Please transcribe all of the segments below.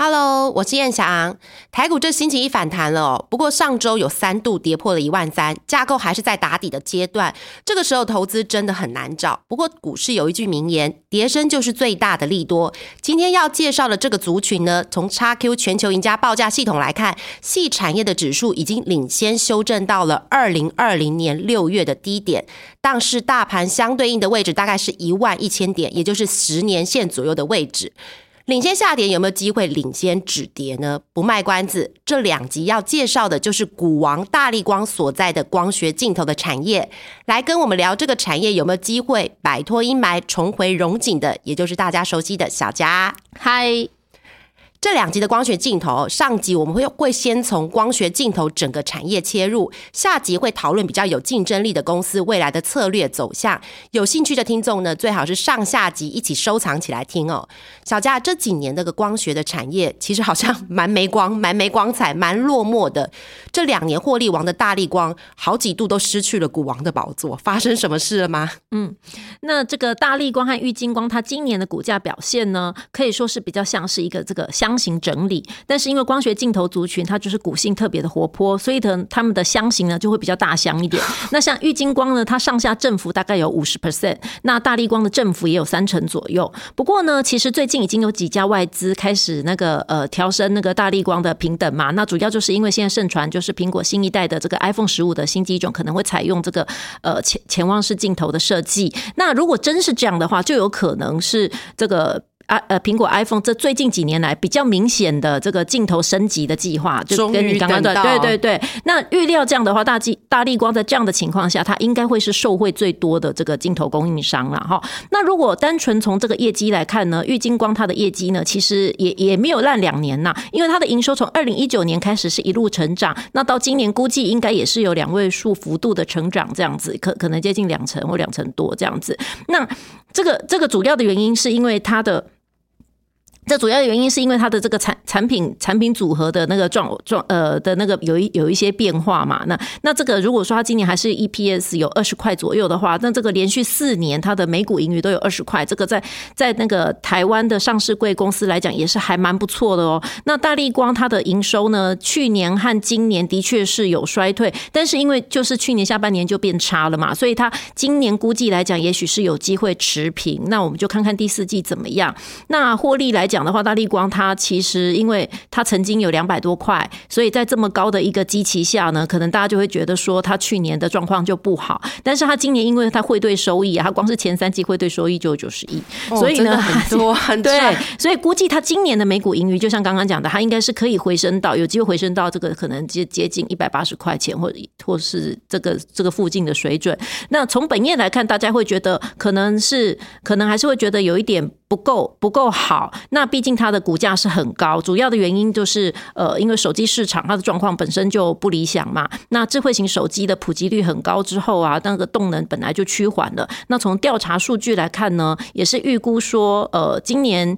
Hello，我是燕翔。台股这星期一反弹了哦，不过上周有三度跌破了一万三，架构还是在打底的阶段。这个时候投资真的很难找。不过股市有一句名言，跌升就是最大的利多。今天要介绍的这个族群呢，从 XQ 全球赢家报价系统来看，系产业的指数已经领先修正到了二零二零年六月的低点，但是大盘相对应的位置大概是一万一千点，也就是十年线左右的位置。领先下跌有没有机会领先止跌呢？不卖关子，这两集要介绍的就是股王大力光所在的光学镜头的产业，来跟我们聊这个产业有没有机会摆脱阴霾，重回荣景的，也就是大家熟悉的小佳。嗨。这两集的光学镜头，上集我们会会先从光学镜头整个产业切入，下集会讨论比较有竞争力的公司未来的策略走向。有兴趣的听众呢，最好是上下集一起收藏起来听哦。小佳，这几年那个光学的产业，其实好像蛮没光、蛮没光彩、蛮落寞的。这两年获利王的大力光，好几度都失去了股王的宝座，发生什么事了吗？嗯，那这个大力光和玉金光，它今年的股价表现呢，可以说是比较像是一个这个相。箱型整理，但是因为光学镜头族群它就是骨性特别的活泼，所以呢，他们的箱型呢就会比较大箱一点。那像玉金光呢，它上下振幅大概有五十 percent，那大力光的振幅也有三成左右。不过呢，其实最近已经有几家外资开始那个呃调升那个大力光的平等嘛。那主要就是因为现在盛传就是苹果新一代的这个 iPhone 十五的新机种可能会采用这个呃潜潜望式镜头的设计。那如果真是这样的话，就有可能是这个。啊呃，苹果 iPhone 这最近几年来比较明显的这个镜头升级的计划，就跟你刚刚的对对对。那预料这样的话，大力大力光在这样的情况下，它应该会是受惠最多的这个镜头供应商了哈。那如果单纯从这个业绩来看呢，玉金光它的业绩呢，其实也也没有烂两年呐，因为它的营收从二零一九年开始是一路成长，那到今年估计应该也是有两位数幅度的成长，这样子可可能接近两成或两成多这样子。那这个这个主要的原因是因为它的。这主要原因是因为它的这个产产品产品组合的那个状状呃的那个有一有一些变化嘛，那那这个如果说它今年还是 EPS 有二十块左右的话，那这个连续四年它的每股盈余都有二十块，这个在在那个台湾的上市贵公司来讲也是还蛮不错的哦。那大力光它的营收呢，去年和今年的确是有衰退，但是因为就是去年下半年就变差了嘛，所以它今年估计来讲也许是有机会持平。那我们就看看第四季怎么样。那获利来讲。讲的话，大力光它其实因为它曾经有两百多块，所以在这么高的一个基期下呢，可能大家就会觉得说它去年的状况就不好。但是它今年因为它汇兑收益啊，它光是前三季汇兑收益就有九十亿，所以呢很多很 对，所以估计它今年的每股盈余，就像刚刚讲的，它应该是可以回升到有机会回升到这个可能接接近一百八十块钱，或者或是这个这个附近的水准。那从本业来看，大家会觉得可能是可能还是会觉得有一点。不够不够好，那毕竟它的股价是很高，主要的原因就是呃，因为手机市场它的状况本身就不理想嘛。那智慧型手机的普及率很高之后啊，那个动能本来就趋缓了。那从调查数据来看呢，也是预估说，呃，今年。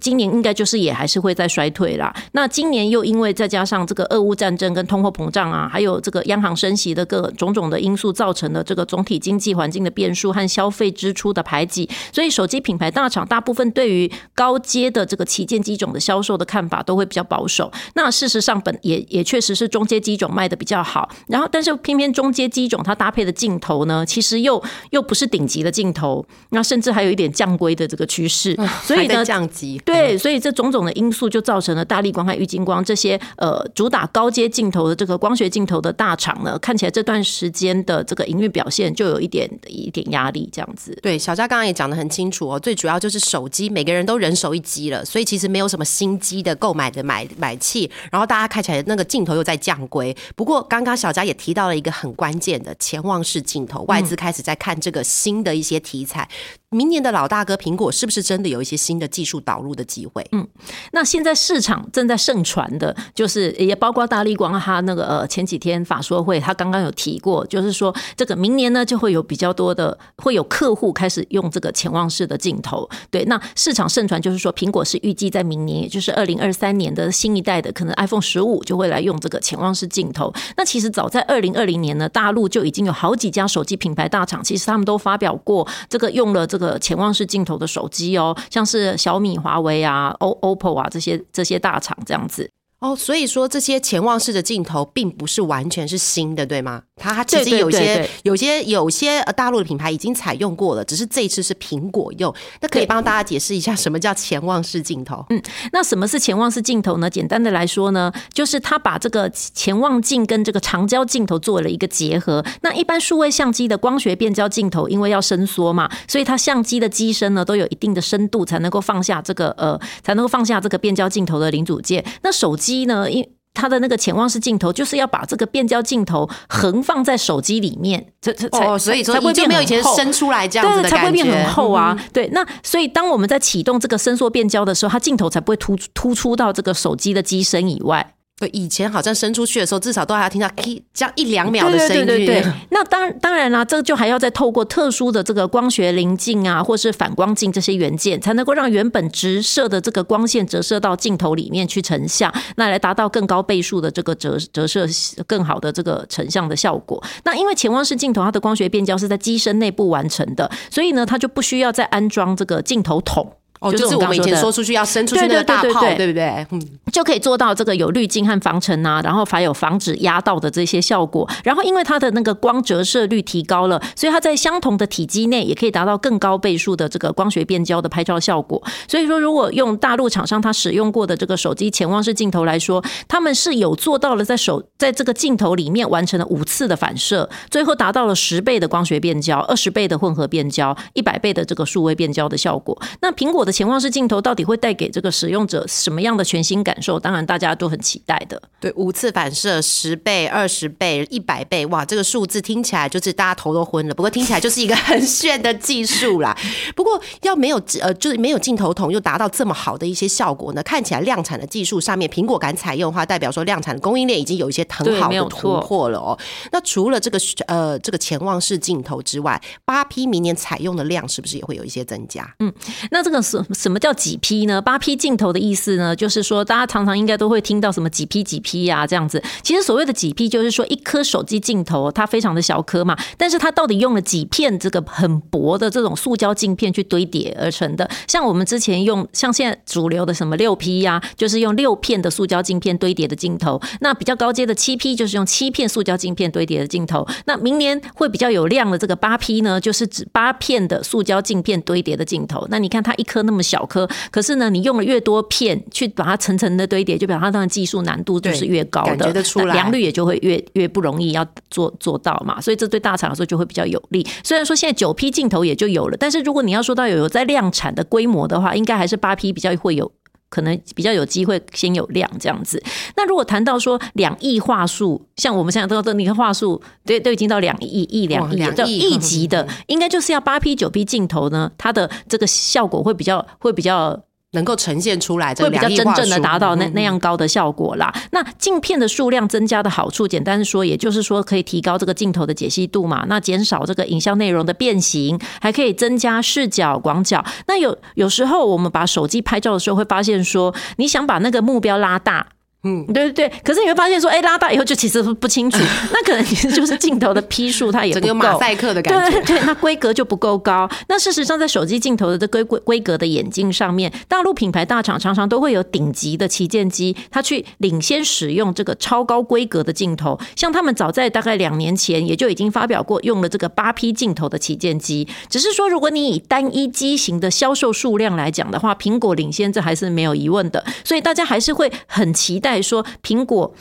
今年应该就是也还是会在衰退啦。那今年又因为再加上这个俄乌战争跟通货膨胀啊，还有这个央行升息的各种种的因素造成的这个总体经济环境的变数和消费支出的排挤，所以手机品牌大厂大部分对于高阶的这个旗舰机种的销售的看法都会比较保守。那事实上本也也确实是中阶机种卖的比较好，然后但是偏偏中阶机种它搭配的镜头呢，其实又又不是顶级的镜头，那甚至还有一点降规的这个趋势，所以呢降级。对，所以这种种的因素就造成了大力光和郁金光这些呃主打高阶镜头的这个光学镜头的大厂呢，看起来这段时间的这个营运表现就有一点一点压力，这样子。对，小佳刚刚也讲的很清楚哦，最主要就是手机，每个人都人手一机了，所以其实没有什么新机的购买的买买气，然后大家看起来那个镜头又在降规。不过刚刚小佳也提到了一个很关键的潜望式镜头，外资开始在看这个新的一些题材。明年的老大哥苹果是不是真的有一些新的技术导入的机会？嗯，那现在市场正在盛传的，就是也包括大力光，他那个呃前几天法说会，他刚刚有提过，就是说这个明年呢就会有比较多的会有客户开始用这个潜望式的镜头。对，那市场盛传就是说苹果是预计在明年，也就是二零二三年的新一代的可能 iPhone 十五就会来用这个潜望式镜头。那其实早在二零二零年呢，大陆就已经有好几家手机品牌大厂，其实他们都发表过这个用了这个潜望式镜头的手机哦，像是小米、华为啊、O OPPO 啊这些这些大厂这样子。哦，所以说这些潜望式的镜头并不是完全是新的，对吗？它它其实有些有些有些呃大陆的品牌已经采用过了，只是这一次是苹果用。那可以帮大家解释一下什么叫潜望式镜头？嗯，那什么是潜望式镜头呢？简单的来说呢，就是它把这个潜望镜跟这个长焦镜头做了一个结合。那一般数位相机的光学变焦镜头，因为要伸缩嘛，所以它相机的机身呢都有一定的深度，才能够放下这个呃，才能够放下这个变焦镜头的零组件。那手。机呢？因它的那个潜望式镜头就是要把这个变焦镜头横放在手机里面，这这哦，所以说就没有以前伸出来这样子的才会变很厚啊。对，那所以当我们在启动这个伸缩变焦的时候，它镜头才不会突突出到这个手机的机身以外。对，以前好像伸出去的时候，至少都还要听到这样一两秒的声音。对对对对。那当当然啦，这个就还要再透过特殊的这个光学棱镜啊，或是反光镜这些元件，才能够让原本直射的这个光线折射到镜头里面去成像，那来达到更高倍数的这个折折射更好的这个成像的效果。那因为潜望式镜头它的光学变焦是在机身内部完成的，所以呢，它就不需要再安装这个镜头筒。哦，就是我们以前说出去要伸出去那个大炮，对不对？嗯，就可以做到这个有滤镜和防尘啊，然后还有防止压到的这些效果。然后因为它的那个光折射率提高了，所以它在相同的体积内也可以达到更高倍数的这个光学变焦的拍照效果。所以说，如果用大陆厂商他使用过的这个手机潜望式镜头来说，他们是有做到了在手在这个镜头里面完成了五次的反射，最后达到了十倍的光学变焦、二十倍的混合变焦、一百倍的这个数位变焦的效果。那苹果的潜望式镜头到底会带给这个使用者什么样的全新感受？当然，大家都很期待的。对，五次反射，十倍、二十倍、一百倍，哇，这个数字听起来就是大家头都昏了。不过听起来就是一个很炫的技术啦。不过要没有呃，就是没有镜头筒又达到这么好的一些效果呢？看起来量产的技术上面，苹果敢采用的话，代表说量产的供应链已经有一些很好的突破了哦。那除了这个呃这个潜望式镜头之外，八 P 明年采用的量是不是也会有一些增加？嗯，那这个是什么？叫几 P 呢？八 P 镜头的意思呢，就是说大家常常应该都会听到什么几 P 几 P 呀这样子。其实所谓的几 P 就是说一颗手机镜头它非常的小颗嘛，但是它到底用了几片这个很薄的这种塑胶镜片去堆叠而成的。像我们之前用像现在主流的什么六 P 呀，就是用六片的塑胶镜片堆叠的镜头。那比较高阶的七 P 就是用七片塑胶镜片堆叠的镜头。那明年会比较有量的这个八 P 呢，就是指八片的塑胶镜片堆叠的镜头。那你看它一颗那么小颗。可是呢，你用了越多片去把它层层的堆叠，就表示它的技术难度就是越高的，感觉得出来，良率也就会越越不容易要做做到嘛。所以这对大厂来说就会比较有利。虽然说现在九 P 镜头也就有了，但是如果你要说到有有在量产的规模的话，应该还是八 P 比较会有可能比较有机会先有量这样子。那如果谈到说两亿话术，像我们现在都都你看话术，对，都已经到两亿亿两亿叫亿级的，应该就是要八 P 九 P 镜头呢，它的这个效果会比较会比较。能够呈现出来，会比较真正的达到那那样高的效果啦。那镜片的数量增加的好处，简单说，也就是说可以提高这个镜头的解析度嘛。那减少这个影像内容的变形，还可以增加视角广角。那有有时候我们把手机拍照的时候，会发现说，你想把那个目标拉大。嗯，对对对，可是你会发现说，哎，拉大以后就其实不清楚，那可能其实就是镜头的批数它也不够，马赛克的感觉，对对，那规格就不够高。那事实上，在手机镜头的这规规规格的眼镜上面，大陆品牌大厂常常都会有顶级的旗舰机，它去领先使用这个超高规格的镜头。像他们早在大概两年前，也就已经发表过用了这个八 P 镜头的旗舰机。只是说，如果你以单一机型的销售数量来讲的话，苹果领先这还是没有疑问的。所以大家还是会很期待。再说苹果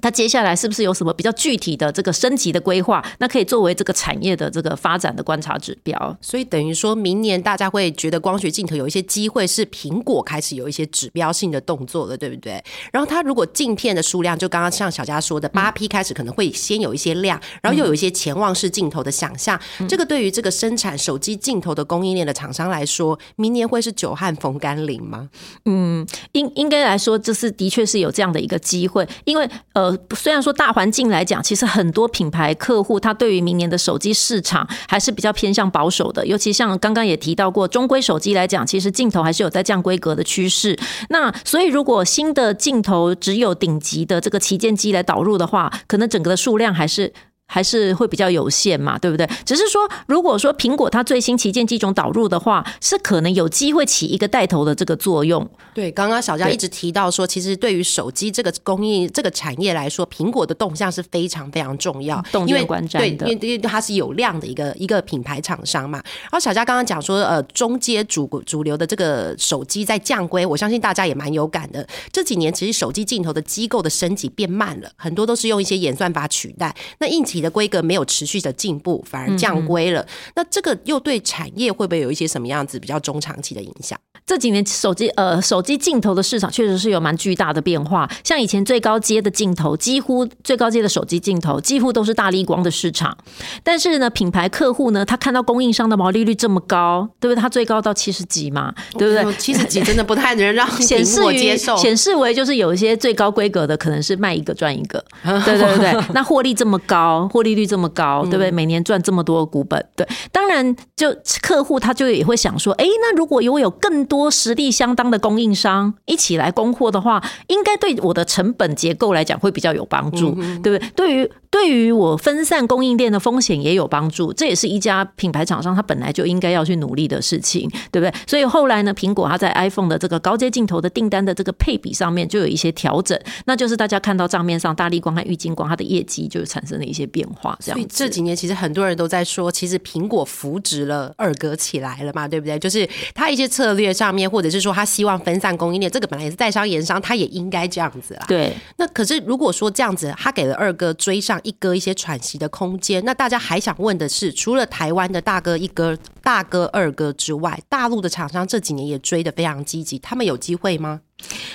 它接下来是不是有什么比较具体的这个升级的规划？那可以作为这个产业的这个发展的观察指标。所以等于说明年大家会觉得光学镜头有一些机会，是苹果开始有一些指标性的动作了，对不对？然后它如果镜片的数量，就刚刚像小佳说的，八 P 开始可能会先有一些量，然后又有一些潜望式镜头的想象。这个对于这个生产手机镜头的供应链的厂商来说，明年会是久旱逢甘霖吗？嗯，应应该来说，这是的确是有这样的一个机会，因为虽然说大环境来讲，其实很多品牌客户他对于明年的手机市场还是比较偏向保守的，尤其像刚刚也提到过，中规手机来讲，其实镜头还是有在降规格的趋势。那所以如果新的镜头只有顶级的这个旗舰机来导入的话，可能整个的数量还是。还是会比较有限嘛，对不对？只是说，如果说苹果它最新旗舰机种导入的话，是可能有机会起一个带头的这个作用。对，刚刚小佳一直提到说，其实对于手机这个供应这个产业来说，苹果的动向是非常非常重要，动见观瞻的。对，因为它是有量的一个一个品牌厂商嘛。然后小佳刚刚讲说，呃，中阶主主流的这个手机在降规，我相信大家也蛮有感的。这几年其实手机镜头的机构的升级变慢了，很多都是用一些演算法取代。那硬体。的规格没有持续的进步，反而降规了。那这个又对产业会不会有一些什么样子比较中长期的影响？这几年手机呃手机镜头的市场确实是有蛮巨大的变化。像以前最高阶的镜头，几乎最高阶的手机镜头几乎都是大力光的市场。但是呢，品牌客户呢，他看到供应商的毛利率这么高，对不对？他最高到七十几嘛，对不对？七十几真的不太能让 显示接受，显示为就是有一些最高规格的可能是卖一个赚一个，对 对对。那获利这么高。获利率这么高，对不对？每年赚这么多股本，对，当然就客户他就也会想说，哎，那如果有有更多实力相当的供应商一起来供货的话，应该对我的成本结构来讲会比较有帮助，对不对？对于对于我分散供应链的风险也有帮助，这也是一家品牌厂商他本来就应该要去努力的事情，对不对？所以后来呢，苹果它在 iPhone 的这个高阶镜头的订单的这个配比上面就有一些调整，那就是大家看到账面上大力光和玉金光它的业绩就产生了一些变化。所以这几年其实很多人都在说，其实苹果扶植了二哥起来了嘛，对不对？就是他一些策略上面，或者是说他希望分散供应链，这个本来也是代商言商，他也应该这样子啦。对。那可是如果说这样子，他给了二哥追上。一哥一些喘息的空间，那大家还想问的是，除了台湾的大哥一哥、大哥二哥之外，大陆的厂商这几年也追的非常积极，他们有机会吗？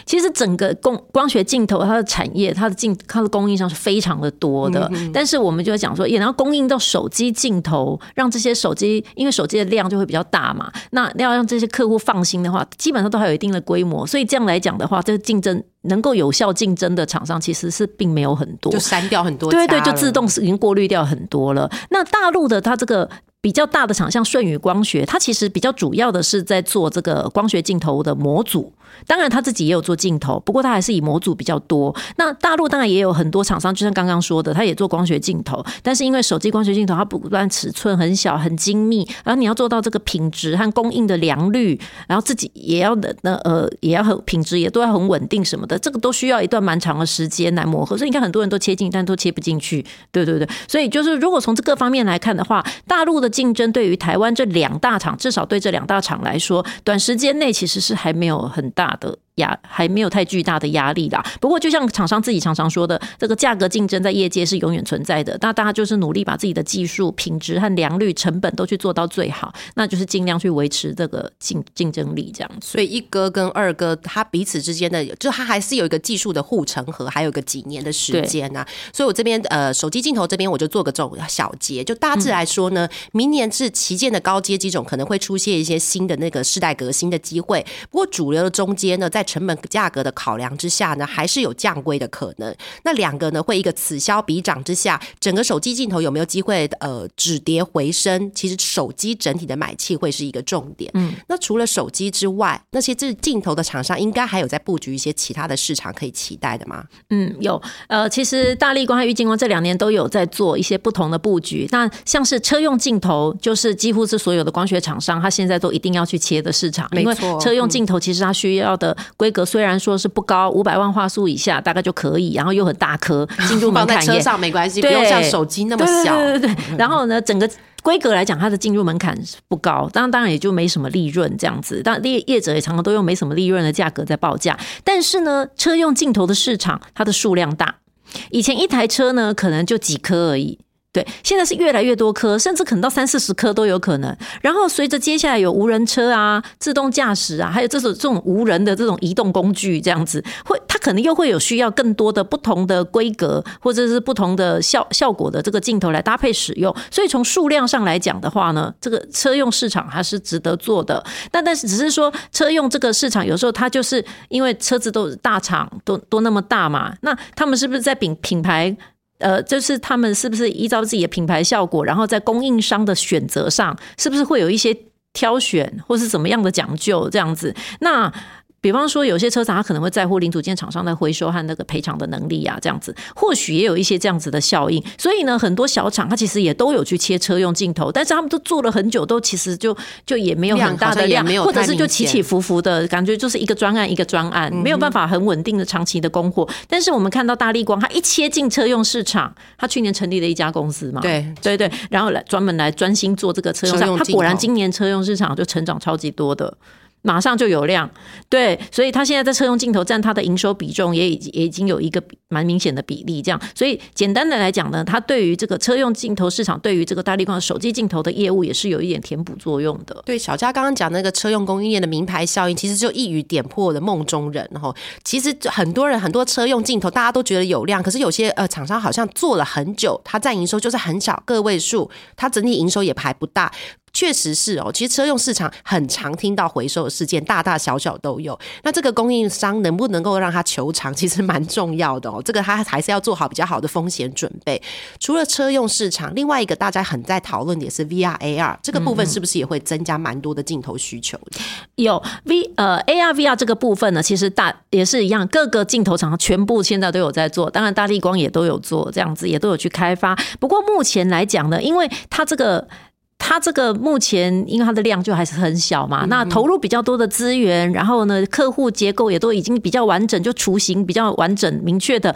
其实整个光光学镜头，它的产业、它的镜、它的供应商是非常的多的。但是我们就要讲说，也能供应到手机镜头，让这些手机，因为手机的量就会比较大嘛。那要让这些客户放心的话，基本上都还有一定的规模。所以这样来讲的话，这个竞争能够有效竞争的厂商，其实是并没有很多，就删掉很多。对对，就自动是已经过滤掉很多了。那大陆的它这个。比较大的厂，像舜宇光学，它其实比较主要的是在做这个光学镜头的模组。当然，他自己也有做镜头，不过他还是以模组比较多。那大陆当然也有很多厂商，就像刚刚说的，他也做光学镜头。但是因为手机光学镜头，它不断尺寸很小、很精密，然后你要做到这个品质和供应的良率，然后自己也要的那呃也要很品质也都要很稳定什么的，这个都需要一段蛮长的时间来磨合。所以你看，很多人都切进，但都切不进去。对对对，所以就是如果从这个方面来看的话，大陆的。竞争对于台湾这两大厂，至少对这两大厂来说，短时间内其实是还没有很大的。压还没有太巨大的压力啦。不过，就像厂商自己常常说的，这个价格竞争在业界是永远存在的。那大家就是努力把自己的技术、品质和良率、成本都去做到最好，那就是尽量去维持这个竞竞争力这样。所以，一哥跟二哥他彼此之间的，就他还是有一个技术的护城河，还有个几年的时间啊。所以我这边呃，手机镜头这边我就做个这种小结，就大致来说呢，明年是旗舰的高阶机种可能会出现一些新的那个世代革新的机会。不过，主流的中间呢，在成本价格的考量之下呢，还是有降规的可能。那两个呢，会一个此消彼长之下，整个手机镜头有没有机会呃止跌回升？其实手机整体的买气会是一个重点。嗯，那除了手机之外，那些这镜头的厂商应该还有在布局一些其他的市场可以期待的吗？嗯，有。呃，其实大力光和玉金光这两年都有在做一些不同的布局。那像是车用镜头，就是几乎是所有的光学厂商，他现在都一定要去切的市场。没错，车用镜头其实它需要的规格。虽然说是不高，五百万画素以下大概就可以，然后又很大颗，进入门槛也车上没关系，不用像手机那么小。对对对。然后呢，整个规格来讲，它的进入门槛不高，当然当然也就没什么利润这样子。但业业者也常常都用没什么利润的价格在报价。但是呢，车用镜头的市场它的数量大。以前一台车呢，可能就几颗而已。对，现在是越来越多颗，甚至可能到三四十颗都有可能。然后随着接下来有无人车啊、自动驾驶啊，还有这种这种无人的这种移动工具，这样子会，它可能又会有需要更多的不同的规格或者是不同的效效果的这个镜头来搭配使用。所以从数量上来讲的话呢，这个车用市场还是值得做的。但但是只是说车用这个市场有时候它就是因为车子都大厂都都那么大嘛，那他们是不是在品品牌？呃，就是他们是不是依照自己的品牌效果，然后在供应商的选择上，是不是会有一些挑选，或是怎么样的讲究这样子？那。比方说，有些车厂他可能会在乎零组件厂商的回收和那个赔偿的能力啊，这样子。或许也有一些这样子的效应。所以呢，很多小厂它其实也都有去切车用镜头，但是他们都做了很久，都其实就就也没有很大的量，或者是就起起伏伏的感觉，就是一个专案一个专案，没有办法很稳定的长期的供货。但是我们看到大力光，它一切进车用市场，它去年成立了一家公司嘛，对。对对，然后来专门来专心做这个车用，它果然今年车用市场就成长超级多的。马上就有量，对，所以它现在在车用镜头占它的营收比重也已经也已经有一个蛮明显的比例，这样，所以简单的来讲呢，它对于这个车用镜头市场，对于这个大力光手机镜头的业务也是有一点填补作用的。对，小佳刚刚讲那个车用供应链的名牌效应，其实就一语点破了梦中人哈。其实很多人很多车用镜头大家都觉得有量，可是有些呃厂商好像做了很久，它占营收就是很小个位数，它整体营收也排不大。确实是哦，其实车用市场很常听到回收的事件，大大小小都有。那这个供应商能不能够让他求偿，其实蛮重要的哦。这个他还是要做好比较好的风险准备。除了车用市场，另外一个大家很在讨论的也是 VR AR 这个部分，是不是也会增加蛮多的镜头需求？有 V 呃 AR VR 这个部分呢，其实大也是一样，各个镜头厂全部现在都有在做，当然大力光也都有做，这样子也都有去开发。不过目前来讲呢，因为它这个。它这个目前因为它的量就还是很小嘛，那投入比较多的资源，然后呢，客户结构也都已经比较完整，就雏形比较完整明确的。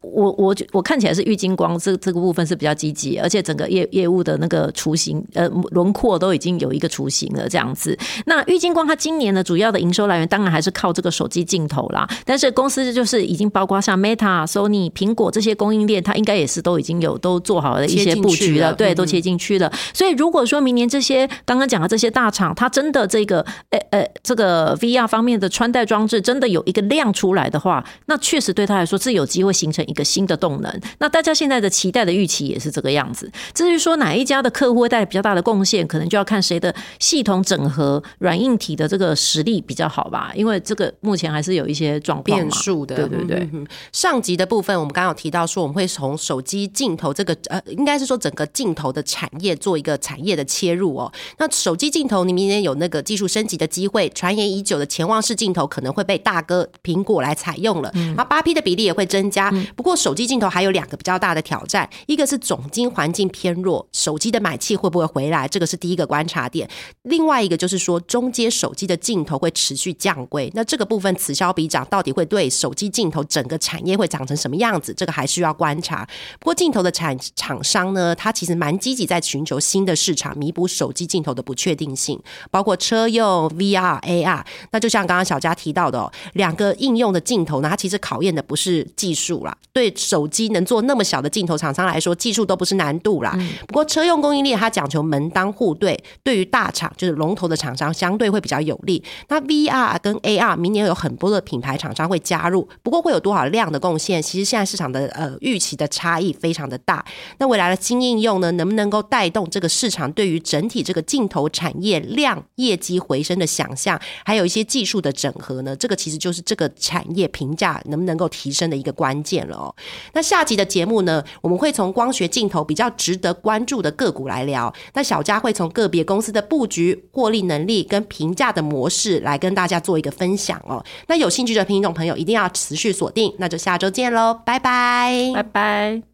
我我我看起来是玉金光这这个部分是比较积极，而且整个业业务的那个雏形呃轮廓都已经有一个雏形了这样子。那玉金光它今年的主要的营收来源当然还是靠这个手机镜头啦，但是公司就是已经包括像 Meta、Sony、苹果这些供应链，它应该也是都已经有都做好了一些布局了，对，都切进去了。所以如果说明年这些刚刚讲的这些大厂，它真的这个呃呃这个 VR 方面的穿戴装置真的有一个量出来的话，那确实对他来说是有机会形成一个。新的动能，那大家现在的期待的预期也是这个样子。至于说哪一家的客户会带来比较大的贡献，可能就要看谁的系统整合软硬体的这个实力比较好吧。因为这个目前还是有一些状况变数的。对对对，上级的部分我们刚刚有提到说，我们会从手机镜头这个呃，应该是说整个镜头的产业做一个产业的切入哦。那手机镜头，你明年有那个技术升级的机会，传言已久的潜望式镜头可能会被大哥苹果来采用了，那八 P 的比例也会增加。不过手机镜头还有两个比较大的挑战，一个是总金环境偏弱，手机的买气会不会回来？这个是第一个观察点。另外一个就是说，中阶手机的镜头会持续降规，那这个部分此消彼长，到底会对手机镜头整个产业会长成什么样子？这个还需要观察。不过镜头的产厂商呢，他其实蛮积极在寻求新的市场，弥补手机镜头的不确定性，包括车用 VR、AR。那就像刚刚小佳提到的，哦，两个应用的镜头呢，它其实考验的不是技术啦，对手。手机能做那么小的镜头，厂商来说技术都不是难度啦。不过车用供应链它讲求门当户对，对于大厂就是龙头的厂商相对会比较有利。那 VR 跟 AR 明年有很多的品牌厂商会加入，不过会有多少量的贡献？其实现在市场的呃预期的差异非常的大。那未来的新应用呢，能不能够带动这个市场对于整体这个镜头产业量业绩回升的想象？还有一些技术的整合呢？这个其实就是这个产业评价能不能够提升的一个关键了哦。那下集的节目呢，我们会从光学镜头比较值得关注的个股来聊。那小佳会从个别公司的布局、获利能力跟评价的模式来跟大家做一个分享哦。那有兴趣的听众朋友一定要持续锁定，那就下周见喽，拜拜，拜拜。